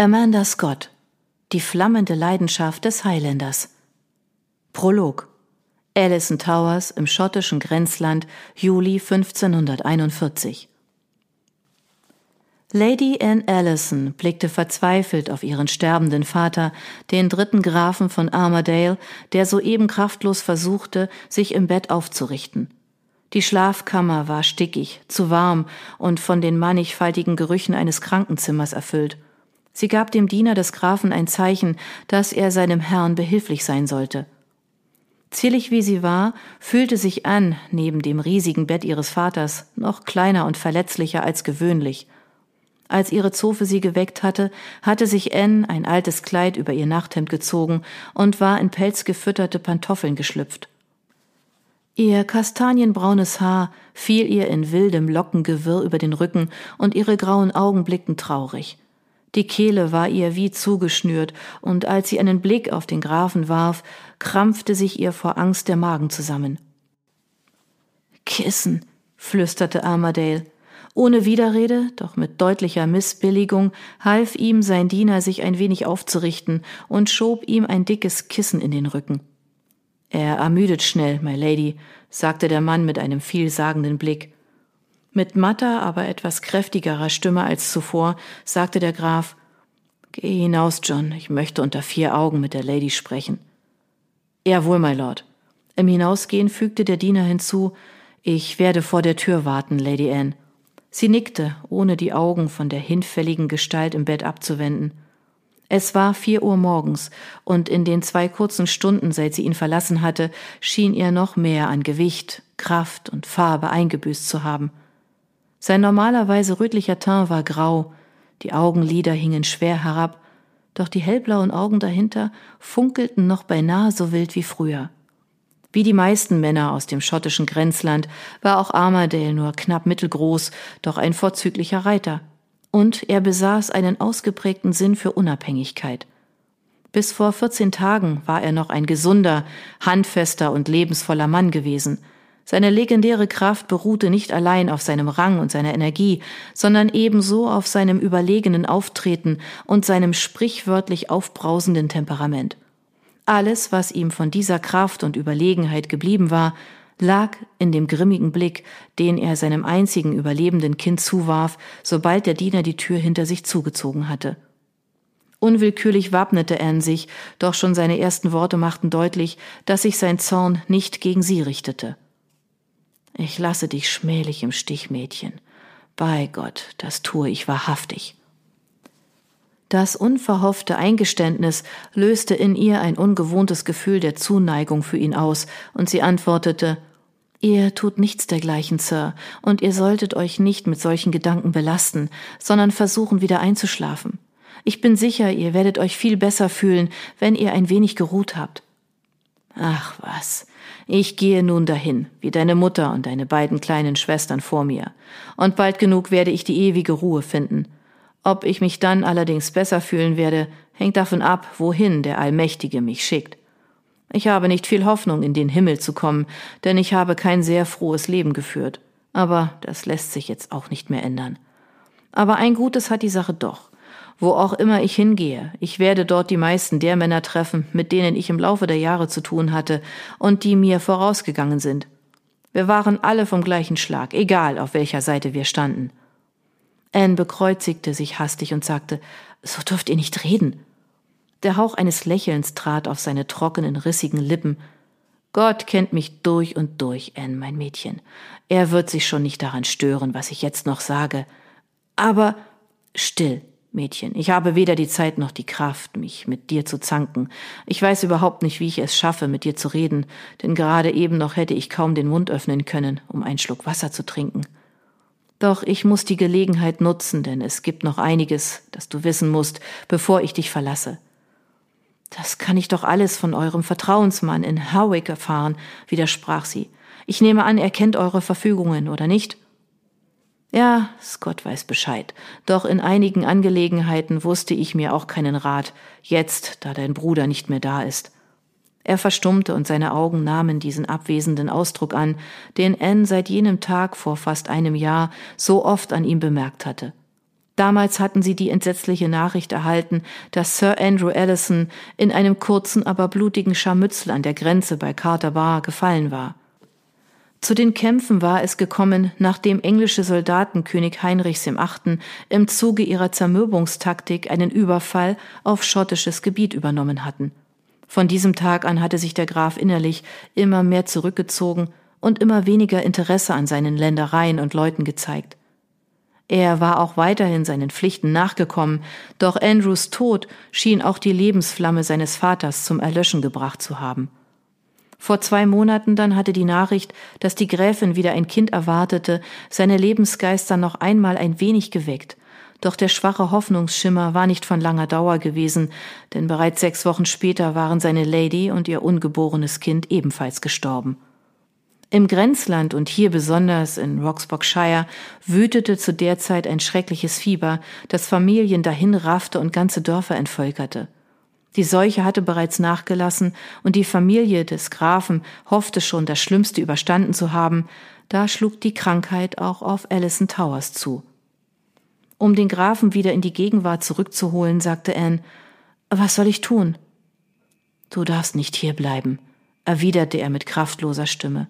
Amanda Scott Die flammende Leidenschaft des Highlanders Prolog Alison Towers im schottischen Grenzland Juli 1541 Lady Anne Allison blickte verzweifelt auf ihren sterbenden Vater, den dritten Grafen von Armadale, der soeben kraftlos versuchte, sich im Bett aufzurichten. Die Schlafkammer war stickig, zu warm und von den mannigfaltigen Gerüchen eines Krankenzimmers erfüllt. Sie gab dem Diener des Grafen ein Zeichen, dass er seinem Herrn behilflich sein sollte. Zierlich wie sie war, fühlte sich an, neben dem riesigen Bett ihres Vaters, noch kleiner und verletzlicher als gewöhnlich – als ihre Zofe sie geweckt hatte, hatte sich Anne ein altes Kleid über ihr Nachthemd gezogen und war in pelzgefütterte Pantoffeln geschlüpft. Ihr kastanienbraunes Haar fiel ihr in wildem Lockengewirr über den Rücken und ihre grauen Augen blickten traurig. Die Kehle war ihr wie zugeschnürt, und als sie einen Blick auf den Grafen warf, krampfte sich ihr vor Angst der Magen zusammen. Kissen, flüsterte Armadale. Ohne Widerrede, doch mit deutlicher Missbilligung, half ihm sein Diener, sich ein wenig aufzurichten und schob ihm ein dickes Kissen in den Rücken. Er ermüdet schnell, my Lady, sagte der Mann mit einem vielsagenden Blick. Mit matter, aber etwas kräftigerer Stimme als zuvor, sagte der Graf Geh hinaus, John, ich möchte unter vier Augen mit der Lady sprechen. Jawohl, my Lord. Im Hinausgehen fügte der Diener hinzu Ich werde vor der Tür warten, Lady Anne. Sie nickte, ohne die Augen von der hinfälligen Gestalt im Bett abzuwenden. Es war vier Uhr morgens, und in den zwei kurzen Stunden, seit sie ihn verlassen hatte, schien ihr noch mehr an Gewicht, Kraft und Farbe eingebüßt zu haben. Sein normalerweise rötlicher Teint war grau, die Augenlider hingen schwer herab, doch die hellblauen Augen dahinter funkelten noch beinahe so wild wie früher. Wie die meisten Männer aus dem schottischen Grenzland war auch Armadale nur knapp mittelgroß, doch ein vorzüglicher Reiter. Und er besaß einen ausgeprägten Sinn für Unabhängigkeit. Bis vor 14 Tagen war er noch ein gesunder, handfester und lebensvoller Mann gewesen. Seine legendäre Kraft beruhte nicht allein auf seinem Rang und seiner Energie, sondern ebenso auf seinem überlegenen Auftreten und seinem sprichwörtlich aufbrausenden Temperament. Alles, was ihm von dieser Kraft und Überlegenheit geblieben war, lag in dem grimmigen Blick, den er seinem einzigen überlebenden Kind zuwarf, sobald der Diener die Tür hinter sich zugezogen hatte. Unwillkürlich wappnete Anne sich, doch schon seine ersten Worte machten deutlich, dass sich sein Zorn nicht gegen sie richtete. Ich lasse dich schmählich im Stich, Mädchen. Bei Gott, das tue ich wahrhaftig. Das unverhoffte Eingeständnis löste in ihr ein ungewohntes Gefühl der Zuneigung für ihn aus, und sie antwortete Ihr tut nichts dergleichen, Sir, und ihr solltet euch nicht mit solchen Gedanken belasten, sondern versuchen wieder einzuschlafen. Ich bin sicher, ihr werdet euch viel besser fühlen, wenn ihr ein wenig geruht habt. Ach was, ich gehe nun dahin, wie deine Mutter und deine beiden kleinen Schwestern vor mir, und bald genug werde ich die ewige Ruhe finden. Ob ich mich dann allerdings besser fühlen werde, hängt davon ab, wohin der Allmächtige mich schickt. Ich habe nicht viel Hoffnung, in den Himmel zu kommen, denn ich habe kein sehr frohes Leben geführt. Aber das lässt sich jetzt auch nicht mehr ändern. Aber ein Gutes hat die Sache doch. Wo auch immer ich hingehe, ich werde dort die meisten der Männer treffen, mit denen ich im Laufe der Jahre zu tun hatte und die mir vorausgegangen sind. Wir waren alle vom gleichen Schlag, egal auf welcher Seite wir standen. Anne bekreuzigte sich hastig und sagte, so dürft ihr nicht reden. Der Hauch eines Lächelns trat auf seine trockenen, rissigen Lippen. Gott kennt mich durch und durch, Anne, mein Mädchen. Er wird sich schon nicht daran stören, was ich jetzt noch sage. Aber still, Mädchen, ich habe weder die Zeit noch die Kraft, mich mit dir zu zanken. Ich weiß überhaupt nicht, wie ich es schaffe, mit dir zu reden, denn gerade eben noch hätte ich kaum den Mund öffnen können, um einen Schluck Wasser zu trinken. Doch ich muss die Gelegenheit nutzen, denn es gibt noch einiges, das du wissen musst, bevor ich dich verlasse. Das kann ich doch alles von eurem Vertrauensmann in Harwick erfahren, widersprach sie. Ich nehme an, er kennt eure Verfügungen, oder nicht? Ja, Scott weiß Bescheid. Doch in einigen Angelegenheiten wusste ich mir auch keinen Rat, jetzt, da dein Bruder nicht mehr da ist. Er verstummte und seine Augen nahmen diesen abwesenden Ausdruck an, den Anne seit jenem Tag vor fast einem Jahr so oft an ihm bemerkt hatte. Damals hatten sie die entsetzliche Nachricht erhalten, dass Sir Andrew Ellison in einem kurzen, aber blutigen Scharmützel an der Grenze bei Carter Bar gefallen war. Zu den Kämpfen war es gekommen, nachdem englische Soldaten König Heinrichs im Achten im Zuge ihrer Zermürbungstaktik einen Überfall auf schottisches Gebiet übernommen hatten. Von diesem Tag an hatte sich der Graf innerlich immer mehr zurückgezogen und immer weniger Interesse an seinen Ländereien und Leuten gezeigt. Er war auch weiterhin seinen Pflichten nachgekommen, doch Andrews Tod schien auch die Lebensflamme seines Vaters zum Erlöschen gebracht zu haben. Vor zwei Monaten dann hatte die Nachricht, dass die Gräfin wieder ein Kind erwartete, seine Lebensgeister noch einmal ein wenig geweckt. Doch der schwache Hoffnungsschimmer war nicht von langer Dauer gewesen, denn bereits sechs Wochen später waren seine Lady und ihr ungeborenes Kind ebenfalls gestorben. Im Grenzland und hier besonders in Roxburghshire wütete zu der Zeit ein schreckliches Fieber, das Familien dahin raffte und ganze Dörfer entvölkerte. Die Seuche hatte bereits nachgelassen und die Familie des Grafen hoffte schon, das Schlimmste überstanden zu haben, da schlug die Krankheit auch auf Allison Towers zu. Um den Grafen wieder in die Gegenwart zurückzuholen, sagte Anne, was soll ich tun? Du darfst nicht hierbleiben, erwiderte er mit kraftloser Stimme.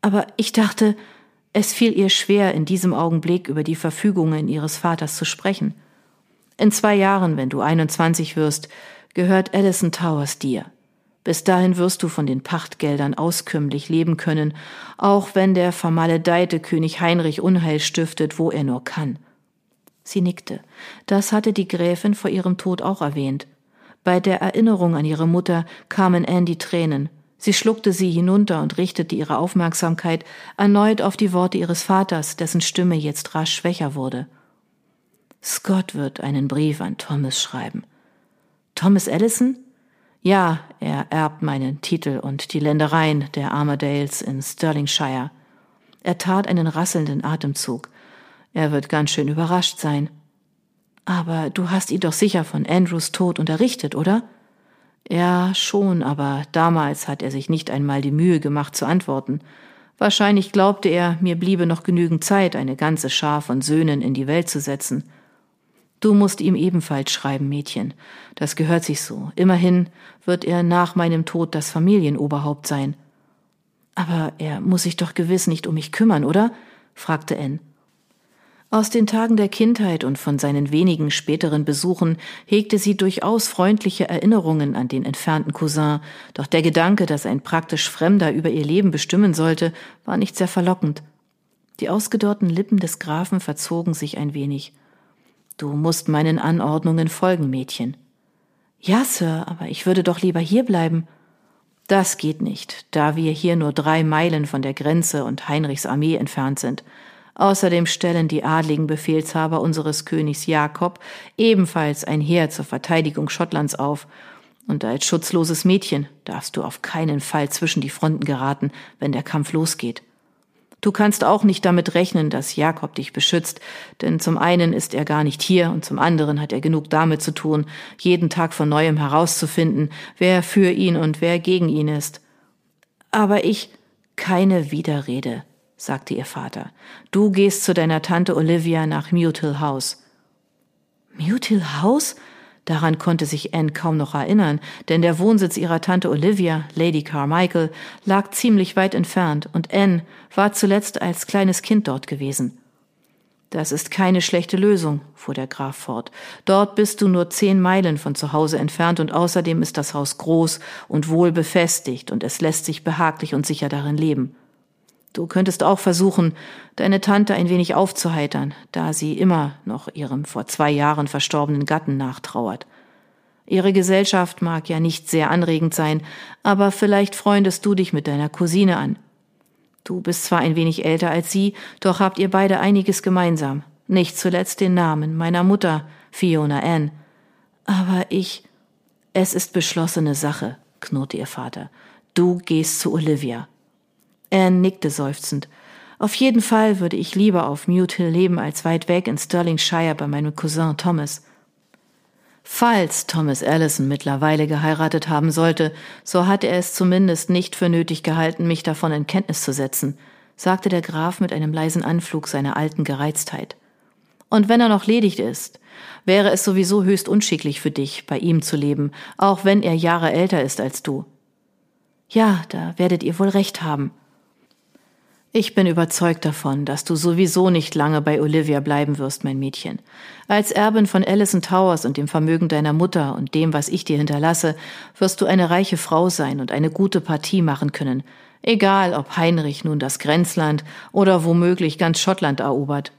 Aber ich dachte, es fiel ihr schwer, in diesem Augenblick über die Verfügungen ihres Vaters zu sprechen. In zwei Jahren, wenn du 21 wirst, gehört Allison Towers dir. Bis dahin wirst du von den Pachtgeldern auskömmlich leben können, auch wenn der vermaledeite König Heinrich Unheil stiftet, wo er nur kann. Sie nickte. Das hatte die Gräfin vor ihrem Tod auch erwähnt. Bei der Erinnerung an ihre Mutter kamen die Tränen. Sie schluckte sie hinunter und richtete ihre Aufmerksamkeit erneut auf die Worte ihres Vaters, dessen Stimme jetzt rasch schwächer wurde. Scott wird einen Brief an Thomas schreiben. Thomas Ellison? Ja, er erbt meinen Titel und die Ländereien der Armadales in Stirlingshire. Er tat einen rasselnden Atemzug. Er wird ganz schön überrascht sein. Aber du hast ihn doch sicher von Andrews Tod unterrichtet, oder? Ja, schon, aber damals hat er sich nicht einmal die Mühe gemacht zu antworten. Wahrscheinlich glaubte er, mir bliebe noch genügend Zeit, eine ganze Schar von Söhnen in die Welt zu setzen. Du musst ihm ebenfalls schreiben, Mädchen. Das gehört sich so. Immerhin wird er nach meinem Tod das Familienoberhaupt sein. Aber er muss sich doch gewiss nicht um mich kümmern, oder? fragte Anne. Aus den Tagen der Kindheit und von seinen wenigen späteren Besuchen hegte sie durchaus freundliche Erinnerungen an den entfernten Cousin, doch der Gedanke, dass ein praktisch Fremder über ihr Leben bestimmen sollte, war nicht sehr verlockend. Die ausgedörrten Lippen des Grafen verzogen sich ein wenig. Du musst meinen Anordnungen folgen, Mädchen. Ja, Sir, aber ich würde doch lieber hier bleiben. Das geht nicht, da wir hier nur drei Meilen von der Grenze und Heinrichs Armee entfernt sind. Außerdem stellen die adligen Befehlshaber unseres Königs Jakob ebenfalls ein Heer zur Verteidigung Schottlands auf, und als schutzloses Mädchen darfst du auf keinen Fall zwischen die Fronten geraten, wenn der Kampf losgeht. Du kannst auch nicht damit rechnen, dass Jakob dich beschützt, denn zum einen ist er gar nicht hier und zum anderen hat er genug damit zu tun, jeden Tag von neuem herauszufinden, wer für ihn und wer gegen ihn ist. Aber ich keine Widerrede sagte ihr Vater. Du gehst zu deiner Tante Olivia nach Mute House. Mute House? Daran konnte sich Anne kaum noch erinnern, denn der Wohnsitz ihrer Tante Olivia, Lady Carmichael, lag ziemlich weit entfernt und Anne war zuletzt als kleines Kind dort gewesen. Das ist keine schlechte Lösung, fuhr der Graf fort. Dort bist du nur zehn Meilen von zu Hause entfernt und außerdem ist das Haus groß und wohl befestigt und es lässt sich behaglich und sicher darin leben. Du könntest auch versuchen, deine Tante ein wenig aufzuheitern, da sie immer noch ihrem vor zwei Jahren verstorbenen Gatten nachtrauert. Ihre Gesellschaft mag ja nicht sehr anregend sein, aber vielleicht freundest du dich mit deiner Cousine an. Du bist zwar ein wenig älter als sie, doch habt ihr beide einiges gemeinsam, nicht zuletzt den Namen meiner Mutter, Fiona Ann. Aber ich. Es ist beschlossene Sache, knurrte ihr Vater. Du gehst zu Olivia. Anne nickte seufzend. Auf jeden Fall würde ich lieber auf Mute Hill leben als weit weg in Stirlingshire bei meinem Cousin Thomas. Falls Thomas Allison mittlerweile geheiratet haben sollte, so hatte er es zumindest nicht für nötig gehalten, mich davon in Kenntnis zu setzen, sagte der Graf mit einem leisen Anflug seiner alten Gereiztheit. Und wenn er noch ledig ist, wäre es sowieso höchst unschicklich für dich, bei ihm zu leben, auch wenn er Jahre älter ist als du. Ja, da werdet ihr wohl recht haben. Ich bin überzeugt davon, dass du sowieso nicht lange bei Olivia bleiben wirst, mein Mädchen. Als Erbin von Allison Towers und dem Vermögen deiner Mutter und dem, was ich dir hinterlasse, wirst du eine reiche Frau sein und eine gute Partie machen können, egal ob Heinrich nun das Grenzland oder womöglich ganz Schottland erobert.